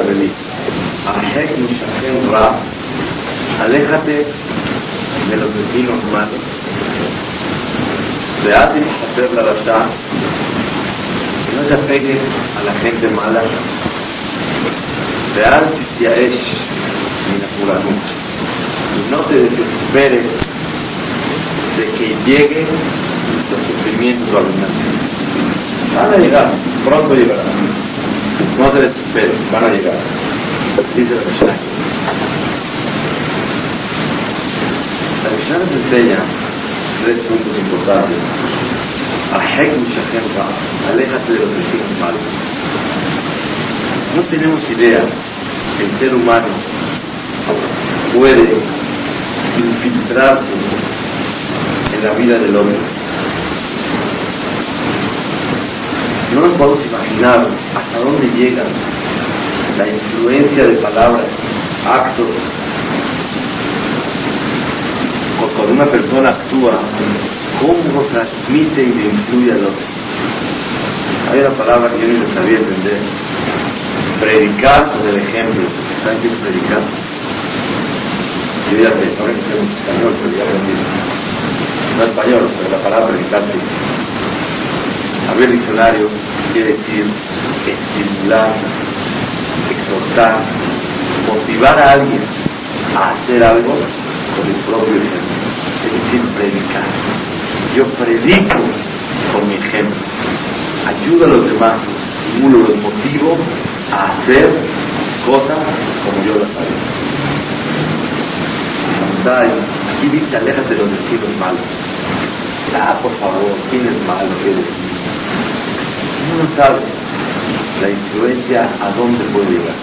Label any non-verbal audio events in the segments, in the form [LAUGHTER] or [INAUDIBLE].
Hareli. Ahek Mishachen Ra. Aléjate de los vecinos malos. Veate hacer la rasha. No te apegues a la gente mala. Veal Titiaesh Minakuranut. Y no te desesperes de que lleguen los sufrimientos abundantes. Van a llegar, pronto llegarán. No te desesperes, van a llegar. Dice la Mishnah. La Mishnah nos enseña tres puntos importantes. Aléjate de los vecinos malos. No tenemos idea que el ser humano puede infiltrarse en la vida del hombre. No nos podemos imaginar hasta dónde llega la influencia de palabras, actos, cuando una persona actúa, cómo transmite y le influye al otro. Hay una palabra que yo no sabía entender. Predicar con el ejemplo. ¿Saben qué es predicar? Yo ya ahora que sé español, pero ya aprendí. No español, pero la palabra predicar sí. A ver, diccionario quiere decir estimular, exhortar, motivar a alguien a hacer algo con el propio ejemplo. Es decir, predicar. Yo predico con mi ejemplo. Ayudo a los demás, estimulo, los motivo a hacer cosas como yo las hago. Aquí dice, aléjate de los vecinos malos. Ah, por favor, ¿quién es malo? ¿Qué decir? Uno no sabe la influencia a dónde puede llegar.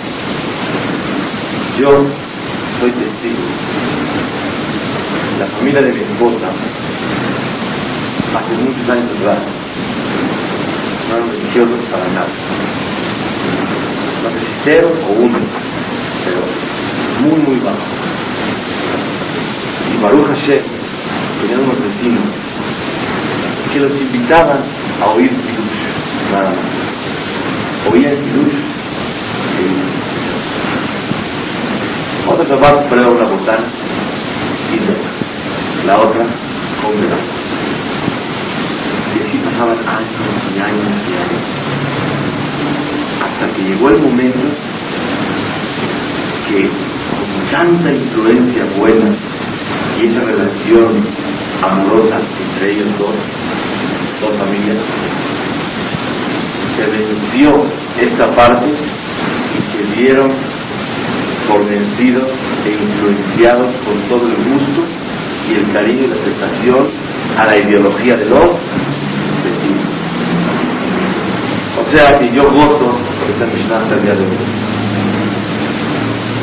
Yo soy testigo. La familia de mi esposa, hace muchos años atrás, no eran religiosos para nada. No sé si o uno, pero muy, muy bajo. Y Baruch Hashem tenían unos vecinos que los invitaban a oír nada más. Oían Kiddush y otra capaz prueba una botana. Y la otra come Y así pasaban años y años y años. Hasta que llegó el momento que con tanta influencia buena y esa relación amorosa entre ellos dos, dos familias, venció esta parte y se dieron por vencidos e influenciados con todo el gusto y el cariño y la aceptación a la ideología de los vecinos. O sea que yo gozo por esta Mishnah hasta el día de hoy.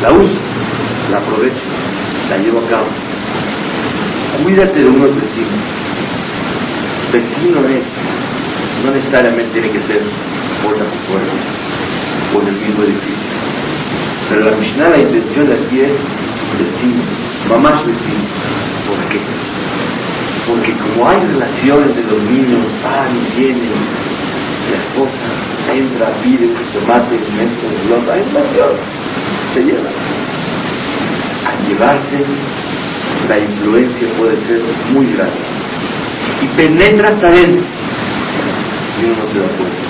La uso, la aprovecho, la llevo a cabo. Cuídate de unos vecinos. Vecino es, no necesariamente tiene que ser puerta por puerta en el mismo edificio. Pero la Mishnah, la intención de aquí es vecino, mamás vecino. ¿Por qué? Porque como hay relaciones de los niños, van vienen, la esposa entra, pide un tomate, un blog, hay relación, se lleva. Al llevarse, la influencia puede ser muy grande y penetra hasta él y uno no se da cuenta.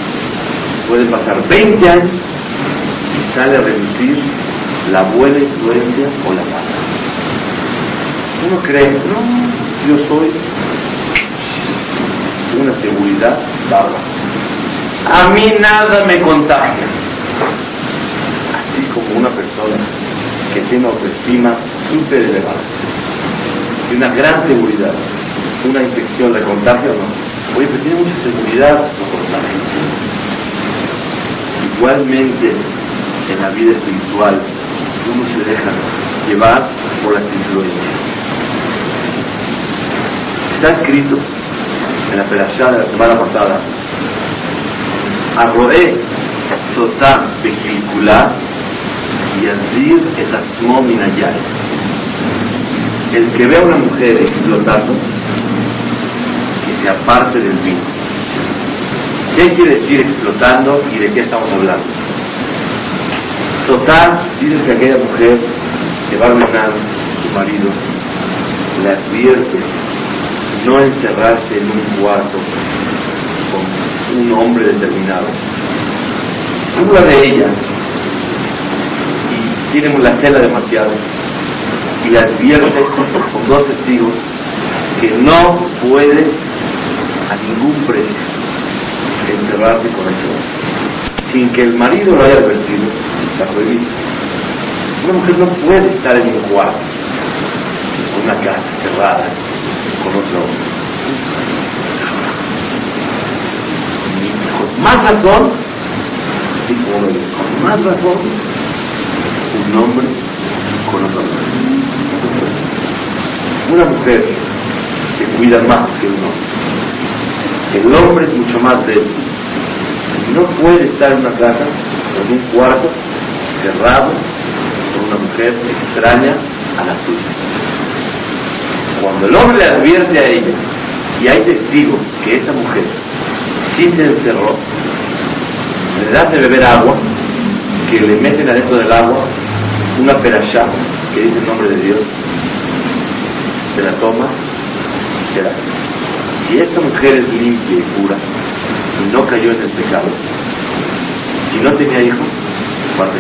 Puede pasar 20 años y sale a reducir la buena influencia o la mala. Uno cree, no, yo soy una seguridad bárbara. A mí nada me contagia. Así como una persona que tiene autoestima súper elevada y una gran seguridad, una infección le contagia o no. Oye, pero tiene mucha seguridad, no contagia. Igualmente, en la vida espiritual, uno se deja llevar por las influencias. Está escrito en la perashá de la semana pasada, Arroé sotá bekilkulá y azir et asmo minayay. El que ve a una mujer explotando, que se aparte del vino. ¿Qué quiere decir explotando y de qué estamos hablando? Total, dice que aquella mujer que va a ordenar a su marido le advierte no encerrarse en un cuarto con un hombre determinado. Una de ellas y tiene la cela demasiado y le advierte con dos testigos que no puede a ningún precio encerrarse con ese sin que el marido lo haya advertido, está prohibido. Una mujer no puede estar en un cuarto, en una casa cerrada, con otro hombre. con más razón, y con más razón, un hombre con otro hombre. Una mujer que cuida más que un hombre. El hombre es mucho más débil. No puede estar en una casa, en un cuarto, cerrado, con una mujer extraña a la suya. Cuando el hombre le advierte a ella, y hay testigos que esa mujer sí se encerró, le da de beber agua, que le meten adentro del agua una perashá, que dice el nombre de Dios, se la toma, se la Si esta mujer es limpia y pura, y no cayó en el pecado, si no tenía hijos, va a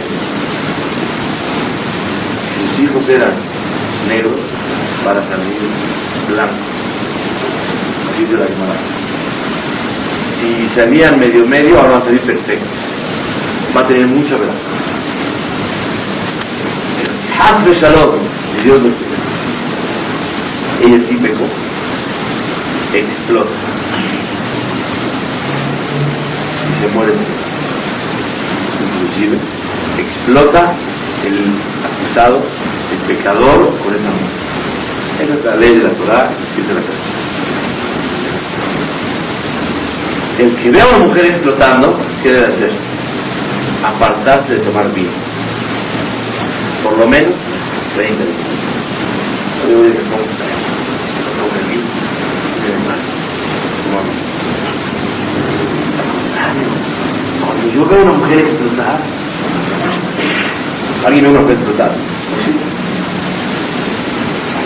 Sus hijos eran negros para salir blancos. Así se la Gemara. Si salían medio medio, ahora van a salir perfectos. Va a tener mucha verdad. Hazme Shalom, y Dios lo quiere. Ella sí pecó. Explota. Y se muere. Inclusive, explota el acusado, el pecador, con esa muerte. Esa es la ley de la Torah de la casa. El que vea a una mujer explotando, ¿qué debe hacer? Apartarse de tomar vino. Por lo menos 30 minutos. Yo digo que no tome vino, Cuando yo veo a una mujer explotar, alguien ve a una mujer explotar.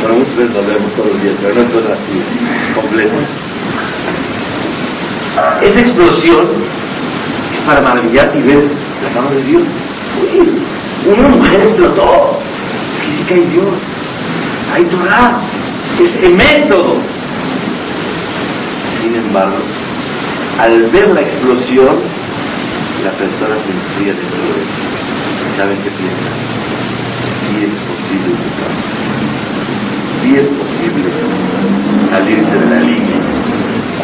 Bueno, muchas veces lo vemos todos los días, pero no cosa así completa. Esa explosión es para maravillarte y ver la mano de Dios. Uy, una mujer explotó. Que hay Dios. Hay Torah. Es el método. Sin embargo, al ver la explosión, la persona se enfría dentro de él. ¿Saben qué piensa? Y es posible y es posible salirse de la línea.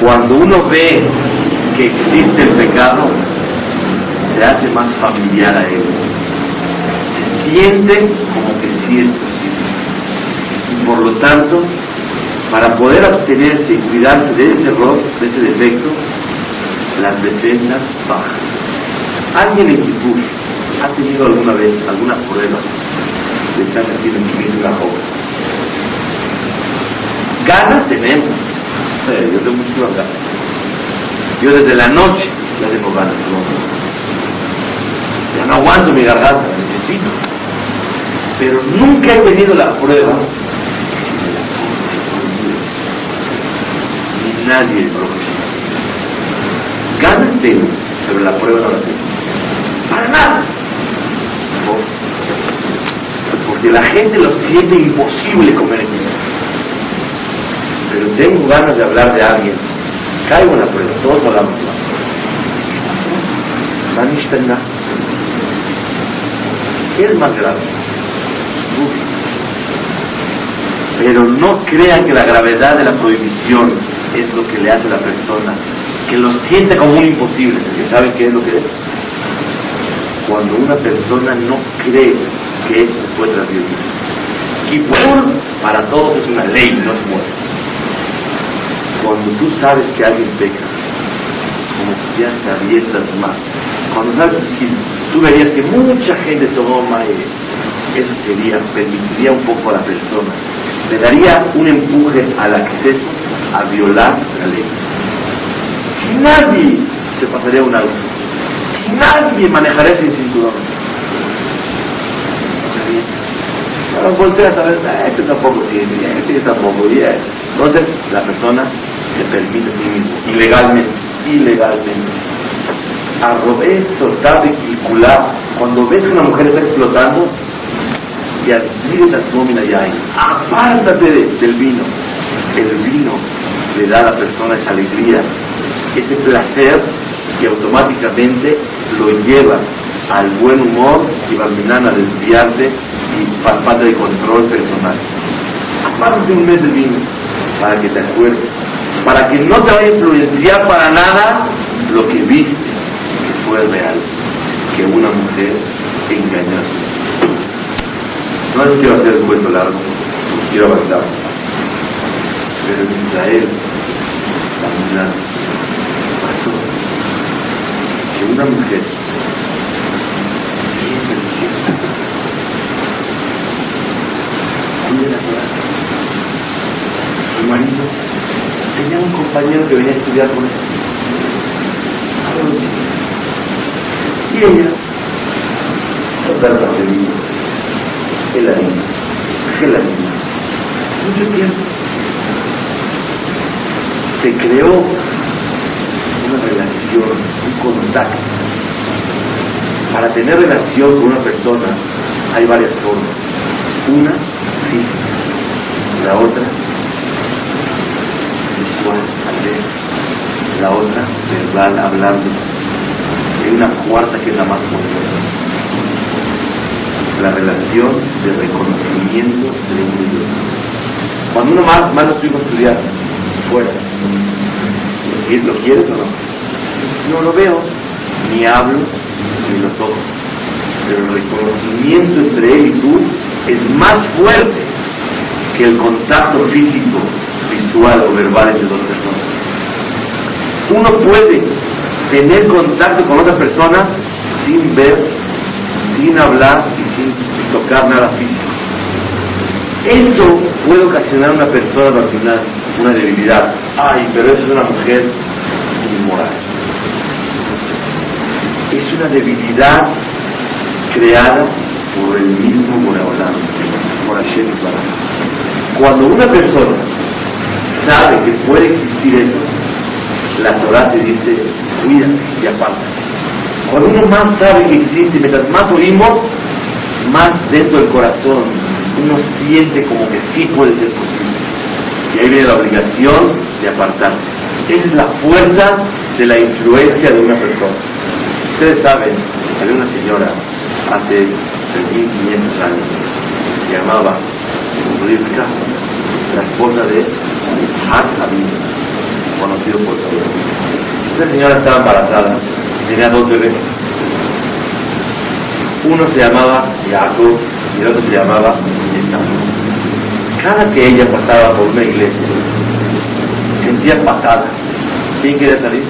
Cuando uno ve que existe el pecado, se hace más familiar a él. Se siente como que sí es posible. Y por lo tanto, para poder abstenerse y cuidarse de ese error, de ese defecto, las defensas bajan. ¿Alguien en Kipur ha tenido alguna vez alguna prueba de estar metido en una joven? Ganas tenemos. yo tengo muchísimas ganas. Yo desde la noche ya tengo ganas. Ya no aguanto mi garganta, necesito. Pero nunca he tenido la prueba. Ni nadie lo Ganas tengo, pero la prueba no la tengo. Nada. Porque la gente lo siente imposible comer en pero tengo ganas de hablar de alguien, caigo en la prueba, todos hablamos de ¿Qué es más grave? Pero no crean que la gravedad de la prohibición es lo que le hace a la persona, que lo siente como un imposible, porque ¿saben qué es lo que es? Cuando una persona no cree que esto puede transmitir. Y para todos es una ley, no es muerte cuando tú sabes que alguien peca, como si ya te abiertas más. Cuando sabes, si tú verías que mucha gente toma, eso sería, permitiría un poco a la persona, le daría un empuje al acceso a violar la ley. Si nadie se pasaría un si nadie manejaría sin cinturón, Cuando volteas a ver, ah, este tampoco tiene, este tampoco tiene. Entonces, la persona se permite a sí mismo, ilegalmente, ilegalmente. Arrobé, soltar, circular. Cuando ves que una mujer está explotando, y adquiere la ya apártate del vino. El vino le da a la persona esa alegría, ese placer que automáticamente lo lleva al buen humor y va a desviarse y falta de control personal. Apártate un mes de vino para que te acuerdes, para que no te vaya a influenciar para nada lo que viste que fue real, que una mujer engañó. No les quiero hacer el cuento largo, quiero avanzar. Pero en Israel, la pasó que una mujer. Su marido tenía un compañero que venía a estudiar con él. Y ella, total feliz geladina, geladina. Mucho tiempo. Se creó relación, un contacto. Para tener relación con una persona hay varias formas. Una, física. La otra, visual, La otra, verbal, hablando. Hay una cuarta que es la más poderosa la relación de reconocimiento de Dios. Cuando uno más, más lo estudia estudiar, fuera, ¿lo quieres o no? No lo veo, ni hablo, ni lo toco. Pero el reconocimiento entre él y tú es más fuerte que el contacto físico, visual o verbal entre dos personas. Uno puede tener contacto con otra persona sin ver, sin hablar sin tocar nada físico. Eso puede ocasionar a una persona al final una debilidad. Ay, pero eso es una mujer inmoral. Una debilidad creada por el mismo Moraolán, por Hashem Cuando una persona sabe que puede existir eso, la Torah te dice, cuídate y aparte. Cuando uno más sabe que existe, mientras más oímos, más dentro del corazón uno siente como que sí puede ser posible. Y ahí viene la obligación de apartarse. Esa es la fuerza de la influencia de una persona. Ustedes saben, había una señora hace 3.500 años, que llamaba Rivka, la esposa de Har conocido por todos. Esta señora estaba embarazada, tenía dos bebés uno se llamaba Jacob y el otro se llamaba Esaú. Cada que ella pasaba por una iglesia, sentía patada. ¿Quién quería salir?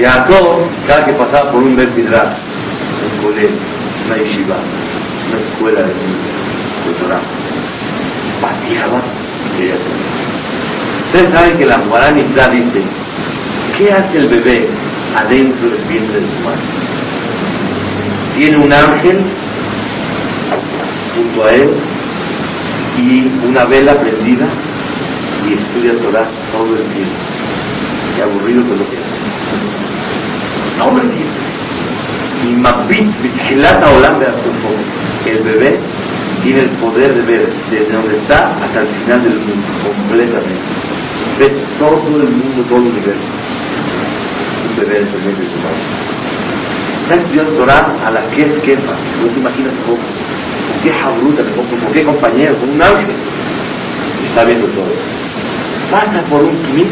Jacob, cada que pasaba por un Midrash, un colegio, una yeshiva, una escuela de, de Torah, pateaba y quería. Ustedes saben que la Guarani dice, ¿qué hace el bebé adentro del vientre de su madre? tiene un ángel junto a él y una vela prendida y estudia Torah todo el tiempo. Y aburrido que lo que El tiempo. Y Mabit Bitchilata de el bebé tiene el poder de ver desde donde está hasta el final del mundo, completamente. Ve todo el mundo, todo el universo. Un bebé en el su madre está estudiando Torah a la que es quefa. No te imaginas cómo. ¿Con qué jabruta, con qué compañero, con un ángel. Está viendo todo. Pasa por un knis,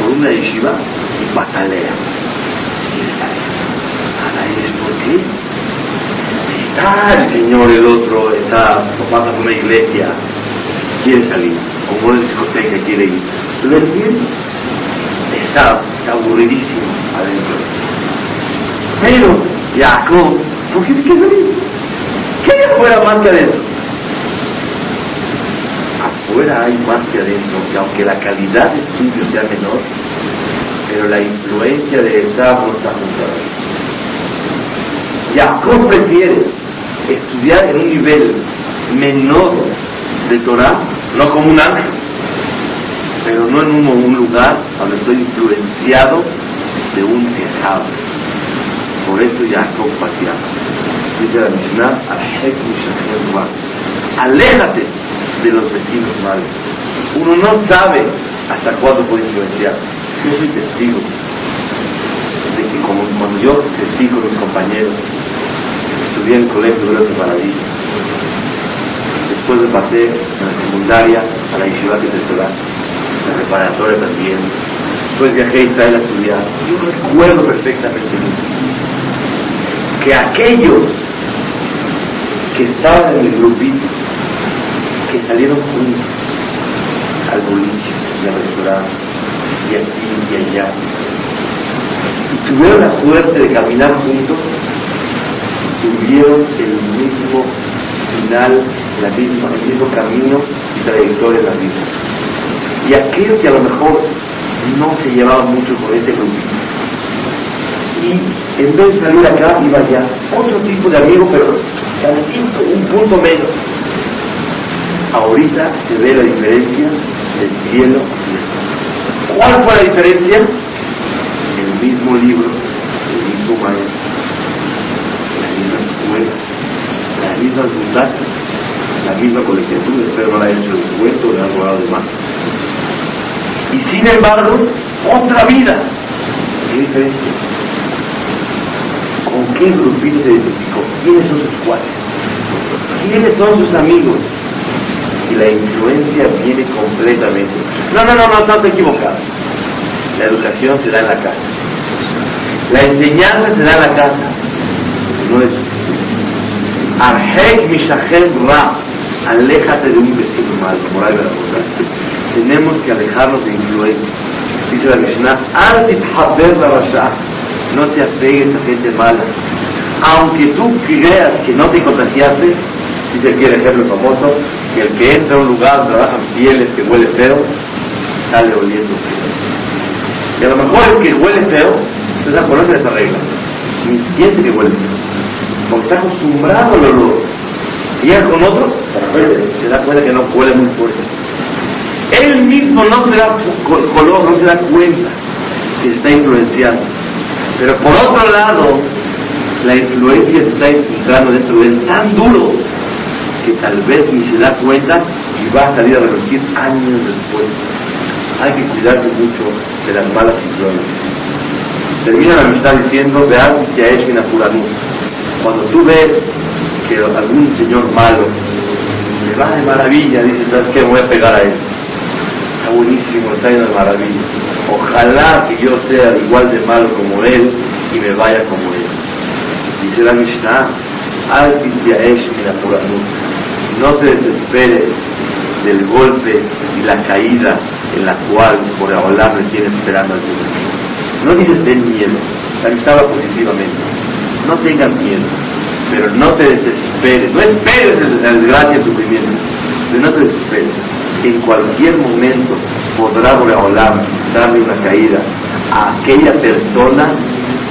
por una yeshiva y patalea. Y está ahí. ¿por qué? Está el señor, el otro, está, pasa por una iglesia, quiere salir, o una discoteca quiere ir. ¿Lo entiendes? Está, está aburridísimo adentro pero, Jacob, ¿por qué te quieres salir? ¿Qué hay afuera más que adentro? Afuera hay más que adentro, que aunque la calidad de estudio sea menor, pero la influencia de esa no está junto Jacob prefiere estudiar en un nivel menor de Torah, no como un ángel, pero no en un, lugar donde estoy influenciado de un tejado. Por eso Jacob pateaba. Dice la Mishnah, aléjate de los vecinos malos. Uno no sabe hasta cuándo puede influenciar. Yo soy testigo de que cuando yo crecí con mis compañeros, estudié en el colegio de las Maravillas, después me pasé en la secundaria a la Yeshiva Tesorá, la preparatoria también, después viajé a Israel a estudiar. Yo recuerdo perfectamente que aquellos que estaban en el grupito, que salieron juntos al boliche y al restaurante, y aquí y allá, y tuvieron la suerte de caminar juntos, tuvieron el mismo final, la misma, el mismo camino y trayectoria en la vida. Y aquel que a lo mejor no se llevaba mucho con ese grupito, y en vez de salir acá iba allá, otro tipo de amigo, pero un punto menos. Ahorita se ve la diferencia del cielo y ¿Cuál fue la diferencia? El mismo libro, el mismo maestro, la misma escuela, las mismas butacas, la misma colegiatura, no la haya hecho descuento, le ha robado de más. Y sin embargo, otra vida. ¿Qué diferencia? ¿Con qué grupito se identificó? ¿Quiénes son sus cuates? ¿Quiénes son sus amigos? Y la influencia viene completamente. No, no, no, no, no te equivocado. La educación se da en la casa. La enseñanza se da en la casa. No es. Arhek Mishahem Ra. Aléjate de un vecino malo, moral de la Tenemos que alejarnos de influencia. Dice la Mishnah, Antit Haber la Rasha no te apegues a gente mala. Aunque tú creas que no te contagiaste, dice aquí el ejemplo famoso, que el que entra a un lugar donde trabajan pieles que huele feo, sale oliendo feo. Y a lo mejor el que huele feo, entonces conoce esa regla. Ni siente que huele feo. Porque está acostumbrado al olor. Llega con otro, se da cuenta que no huele muy fuerte. Él mismo no se da color, no se da cuenta que está influenciando. Pero por otro lado, la influencia se está infiltrando dentro de él tan duro que tal vez ni se da cuenta y va a salir a relucir años después. Hay que cuidarse mucho de las malas influencias. Termina la amistad diciendo, vean que ha hecho Cuando tú ves que algún señor malo le va de maravilla, dices, ¿sabes qué? voy a pegar a él. Está buenísimo, está yendo de maravilla. Ojalá que yo sea igual de malo como él y me vaya como él. Dice la Mishnah, no te desesperes del golpe y la caída en la cual por hablar me tiene esperando al Señor. No dices ten miedo, estaba positivamente. No tengas miedo, pero no te desesperes, no esperes la desgracia y sufrimiento, pero no te desesperes en cualquier momento podrá hablar, darle una caída a aquella persona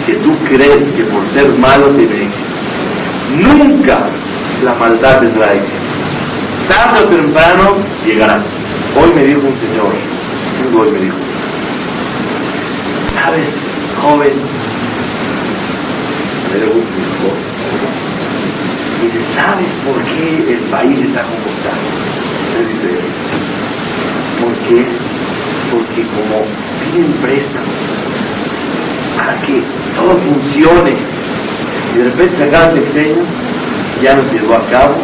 que tú crees que por ser malo tiene éxito. Nunca la maldad tendrá éxito. Tarde temprano llegará. Hoy me dijo un señor, hoy me dijo, ¿sabes, joven? Me dice, ¿sabes por qué el país está como está? ¿Por qué? Porque como piden préstamo para que todo funcione y de repente acaba el ya no se llevó a cabo,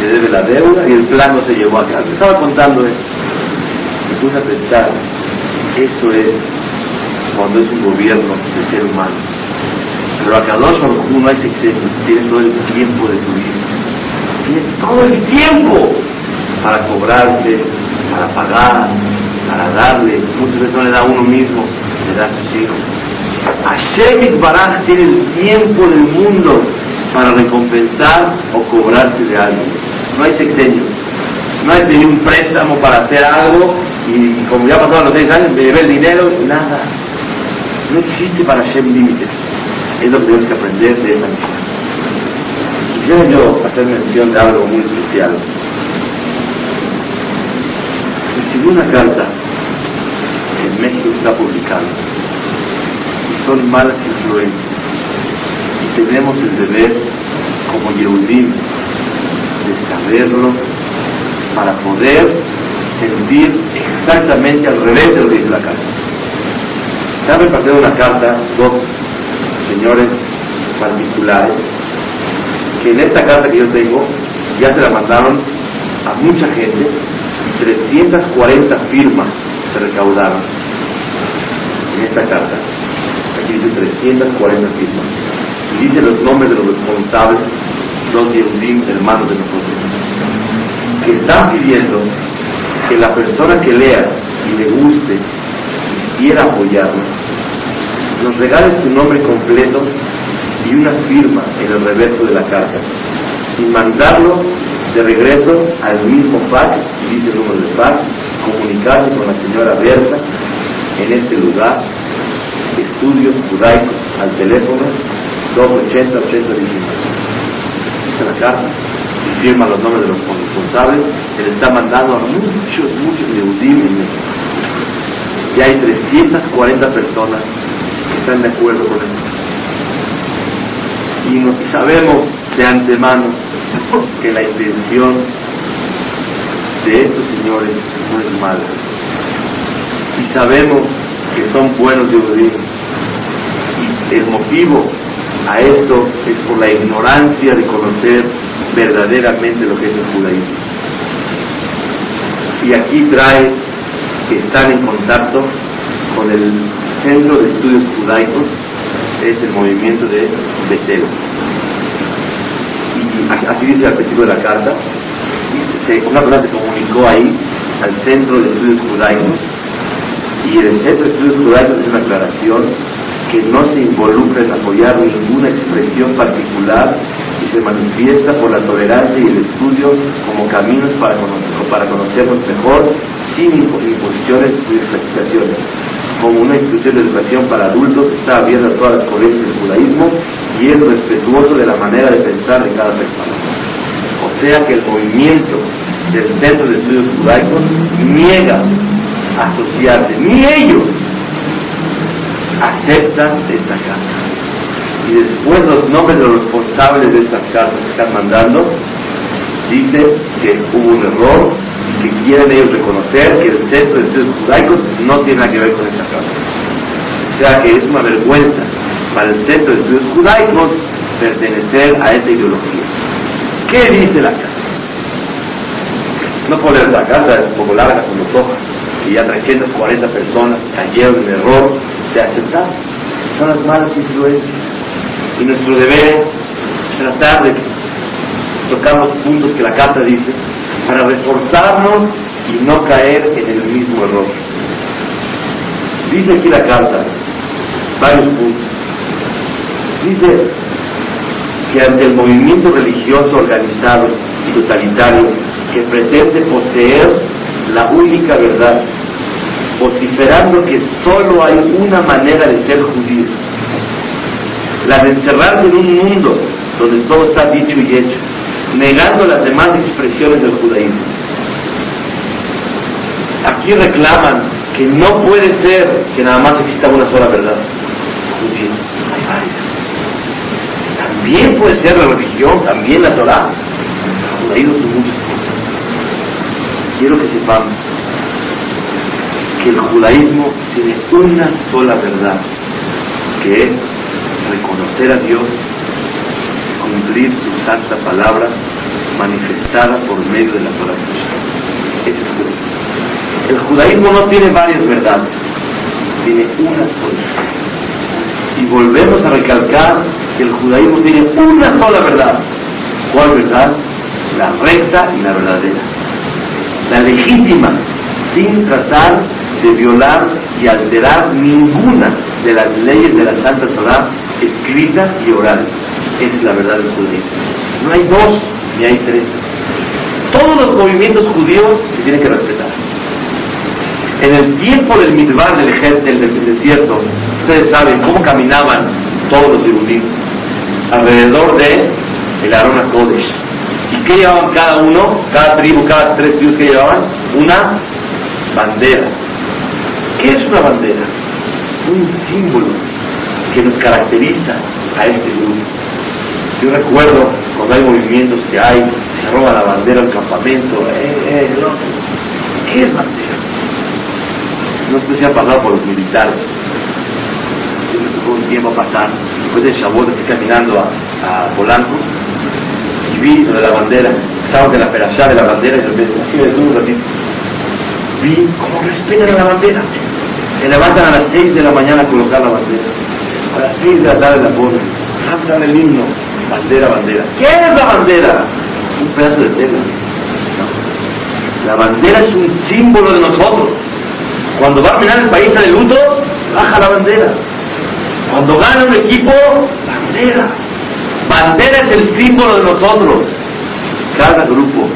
se debe la deuda y el plan no se llevó a cabo. Estaba contando eso. Me puse a pensar, eso es cuando es un gobierno de ser humano. Pero acá dos no hay sexenio, tiene todo el tiempo de tu vida. Tiene todo el tiempo para cobrarse, para pagar, para darle. Muchas veces no le da a uno mismo, le da a sus hijos. Hashem Baraj tiene el tiempo del mundo para recompensar o cobrarse de algo. No hay sexenio. No hay tener un préstamo para hacer algo y, como ya pasaron los seis años me llevé el dinero y nada. No existe para Hashem límites. Es lo que tenemos que aprender de esta Quisiera yo hacer mención de algo muy especial. Recibí una carta en México está publicada y son malas influencias. Y tenemos el deber, como Yehudim, de saberlo para poder sentir exactamente al revés de lo que dice la carta. Se ha repartido una carta dos señores particulares que en esta carta que yo tengo ya se la mandaron a mucha gente 340 firmas se recaudaron en esta carta. Aquí dice 340 firmas. Y dice los nombres de los responsables, los Yehudim, hermanos de nosotros, que están pidiendo que la persona que lea y le guste y quiera apoyarnos, nos regale su nombre completo y una firma en el reverso de la carta y mandarlo de regreso al mismo fax, dice el número de fax, comunicarse con la señora Berta en este lugar, estudios judaicos al teléfono 280 80 Dice la carta y firma los nombres de los responsables, se le está mandando a muchos, muchos Yehudim. Y hay 340 personas que están de acuerdo con esto. Y sabemos de antemano [LAUGHS] que la intención de estos señores no es mala. Y sabemos que son buenos Yehudim. Y el motivo a esto es por la ignorancia de conocer verdaderamente lo que es el judaísmo. Y aquí trae que están en contacto con el Centro de Estudios Judaicos, es el movimiento de Betel. Y así dice al principio de la carta, una persona se comunicó ahí al Centro de Estudios Judaicos y el Centro de Estudios Judaicos es una aclaración que no se involucra en apoyar ninguna expresión particular y se manifiesta por la tolerancia y el estudio como caminos para, para conocernos mejor, sin imposiciones y explicaciones. Como una institución de educación para adultos está abierta a todas las corrientes del judaísmo y es respetuoso de la manera de pensar de cada persona. O sea que el movimiento del Centro de Estudios Judaicos niega asociarse, ni ellos aceptan esta carta. Y después los nombres de los responsables de estas cartas que están mandando, dice que hubo un error y que quieren ellos reconocer que el centro de estudios judaicos no tiene nada que ver con esta carta. O sea que es una vergüenza para el centro de estudios judaicos pertenecer a esta ideología. ¿Qué dice la carta? No puedo leer la carta, es un poco larga los ojos, y ya 340 personas cayeron en error de aceptar. Son las malas influencias. Y nuestro deber es tratar de tocar los puntos que la carta dice para reforzarnos y no caer en el mismo error. Dice aquí la carta varios puntos. Dice que ante el movimiento religioso organizado y totalitario que pretende poseer la única verdad vociferando que solo hay una manera de ser judío, la de encerrarse en un mundo donde todo está dicho y hecho, negando las demás expresiones del judaísmo. Aquí reclaman que no puede ser que nada más exista una sola verdad. Judío, hay varias. También puede ser la religión, también la Torah. El judaísmo son muchas cosas. Quiero que sepamos que el judaísmo tiene una sola verdad, que es reconocer a Dios, cumplir su santa palabra manifestada por medio de la Torah. Es el. El judaísmo no tiene varias verdades, tiene una sola. Y volvemos a recalcar que el judaísmo tiene una sola verdad. ¿Cuál verdad? La recta y la verdadera. La legítima, sin tratar de violar y alterar ninguna de las leyes de la Santa Torah escritas y orales. Esa es la verdad del judaísmo. No hay dos ni hay tres. Todos los movimientos judíos se tienen que respetar. En el tiempo del midbar del ejército del desierto, ustedes saben cómo caminaban todos los judíos alrededor de el Arona Kodesh. ¿Y qué llevaban cada uno? Cada tribu, cada tres tribus que llevaban? Una bandera. ¿Qué es una bandera? Un símbolo que nos caracteriza a este grupo. Yo recuerdo cuando hay movimientos que hay, se roba la bandera al campamento, eh, eh, ¿qué es bandera? No sé si ha pasado por los militares. Yo me tocó un tiempo pasar, después de Shavuot, estoy caminando a, a Polanco y vi lo de la bandera. Estaban de la perashá de la bandera y de repente, así me detuve un ratito. Vi cómo respetan a la bandera. Se levantan a las 6 de la mañana a colocar la bandera. A las 6 de la tarde la ponen. Cantan el himno. Bandera, bandera. ¿Qué es la bandera? Un pedazo de tela. La bandera es un símbolo de nosotros. Cuando va a mirar el país de luto, baja la bandera. Cuando gana un equipo, bandera. Bandera es el símbolo de nosotros. Cada grupo,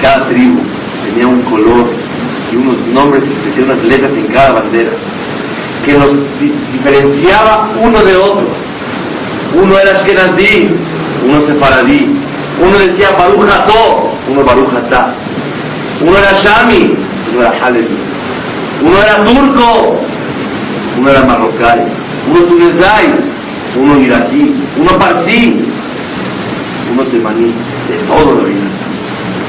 cada tribu tenía un color y unos nombres especiales, unas letras en cada bandera, que los diferenciaba uno de otro. Uno era Ashkenazí, uno Sefaradí, uno decía Baruch uno Baruch uno era Shami, uno era Halevi, uno era turco, uno era marroquí, uno tunezai, uno iraquí, uno parsí, uno temaní, de todo lo vida.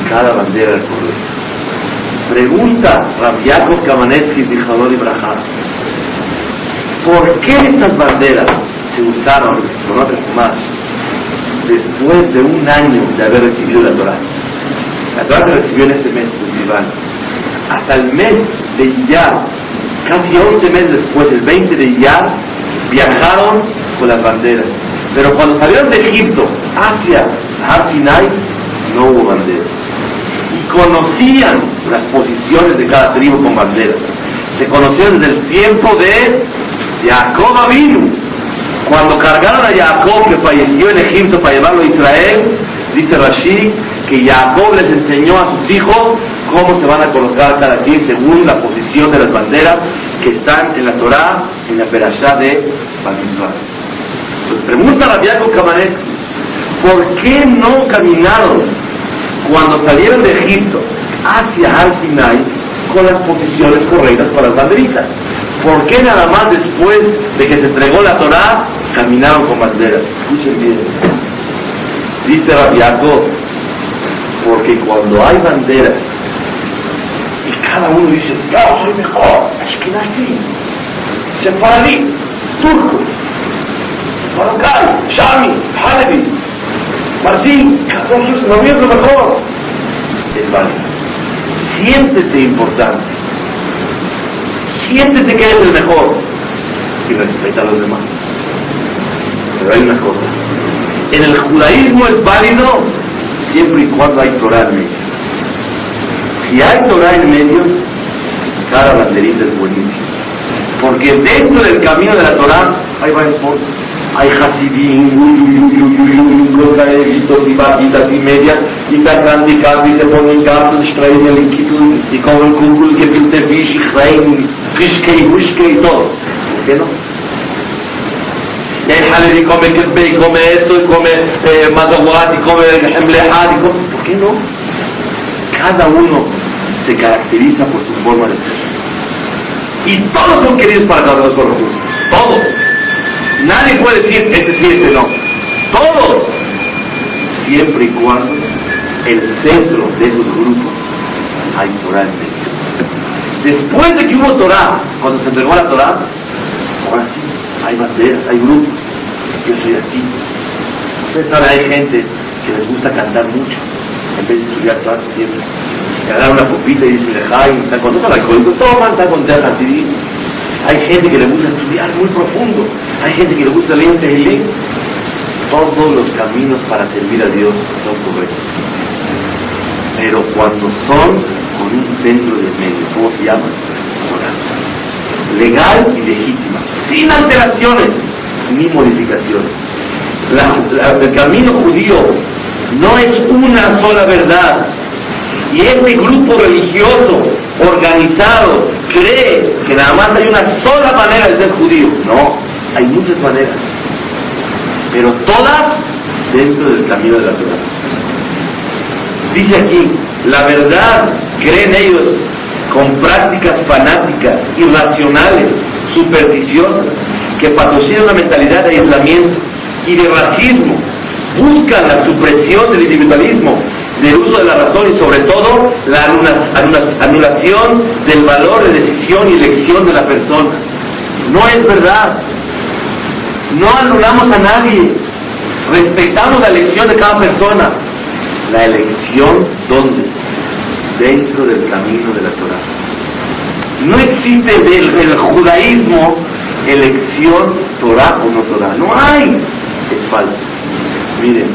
Cada bandera del correcto. Pregunta Rabiakov Kamanetsky Dijador Ibrahim, ¿por qué estas banderas se usaron con otras más después de un año de haber recibido la Torah? La Torah se recibió en este mes de Sivan. Hasta el mes de Iyar, casi 11 meses después, el 20 de Iyar, viajaron con las banderas. Pero cuando salieron de Egipto hacia Har no hubo banderas. Conocían las posiciones de cada tribu con banderas. Se conocían desde el tiempo de Jacob Avinu. Cuando cargaron a Jacob, que falleció en Egipto, para llevarlo a Israel, dice Rashi que Jacob les enseñó a sus hijos cómo se van a colocar cada quien según la posición de las banderas que están en la Torah, en la Perashá de Bamidbar. Pues pregunta a Jacob Kamaret, ¿por qué no caminaron cuando salieron de Egipto hacia Al Sinai con las posiciones correctas para las banderitas? ¿Por qué nada más después de que se entregó la Torah caminaron con banderas? Escuchen bien. Dice Rabiaco, porque cuando hay banderas y cada uno dice, yo soy mejor, Ashkenazi, Sefaradí, Turco, Marocay, Shami, Halevi, Marcí, todos no es lo mejor. Es válido. Siéntete importante. Siéntete que eres el mejor y respeta a los demás. Pero hay una cosa. En el judaísmo es válido siempre y cuando hay Torah en medio. Si hay Torah en medio, cada banderita es buenísima. Porque dentro del camino de la Torah hay varias cosas. Hay Hasidim, gritos y bajitas y medias, y perpendicadas y se ponen gatos, streiten el y comen kugel, gefilte fish, y rein, fischke huschke y todo. ¿Por qué no? Y hay Halil y come ketbe y come esto y come eh, y come hemlehad y come... ¿Por qué no? Cada uno se caracteriza por su forma de ser. Y todos son queridos para cada uno por Todos. Nadie puede decir este sí, este no. Todos. Siempre y cuando el centro de esos grupos hay Torah. Después de que hubo Torah, cuando se entregó la Torah, ahora sí, hay banderas, hay grupos. Yo soy así. Ustedes saben, hay gente que les gusta cantar mucho en vez de estudiar todo el tiempo. Agarrar una copita y dicen, Jaime, cuando son alcohólicos, toman, están con así. Hay gente que le gusta estudiar muy profundo. Hay gente que le gusta leer Tehillim. Todos los caminos para servir a Dios son correctos. Pero cuando son con un centro de medio, ¿cómo se llama? Legal y legítima, sin alteraciones ni modificaciones. el camino judío no es una sola verdad. Y este grupo religioso organizado cree que nada más hay una sola manera de ser judío. No, hay muchas maneras. Pero todas dentro del camino de la Torah. Dice aquí, la verdad, creen ellos, con prácticas fanáticas, irracionales, supersticiosas, que patrocinan una mentalidad de aislamiento y de racismo, buscan la supresión del individualismo, del uso de la razón y sobre todo la anulación del valor de decisión y elección de la persona. No es verdad. No anulamos a nadie. Respetamos la elección de cada persona. La elección, ¿dónde? Dentro del camino de la Torah. No existe del, del judaísmo elección Torah o no Torah. No hay. Es falso. Miren,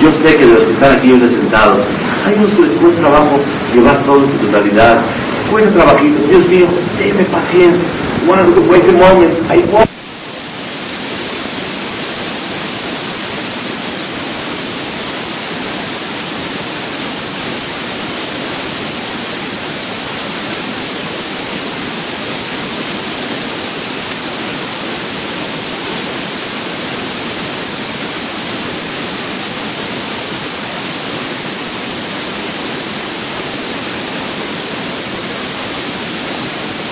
yo sé que de los que están aquí hoy sentados, hay unos que les cuesta trabajo llevar todo en su totalidad. Cuesta trabajito. Dios mío, déme paciencia. One of the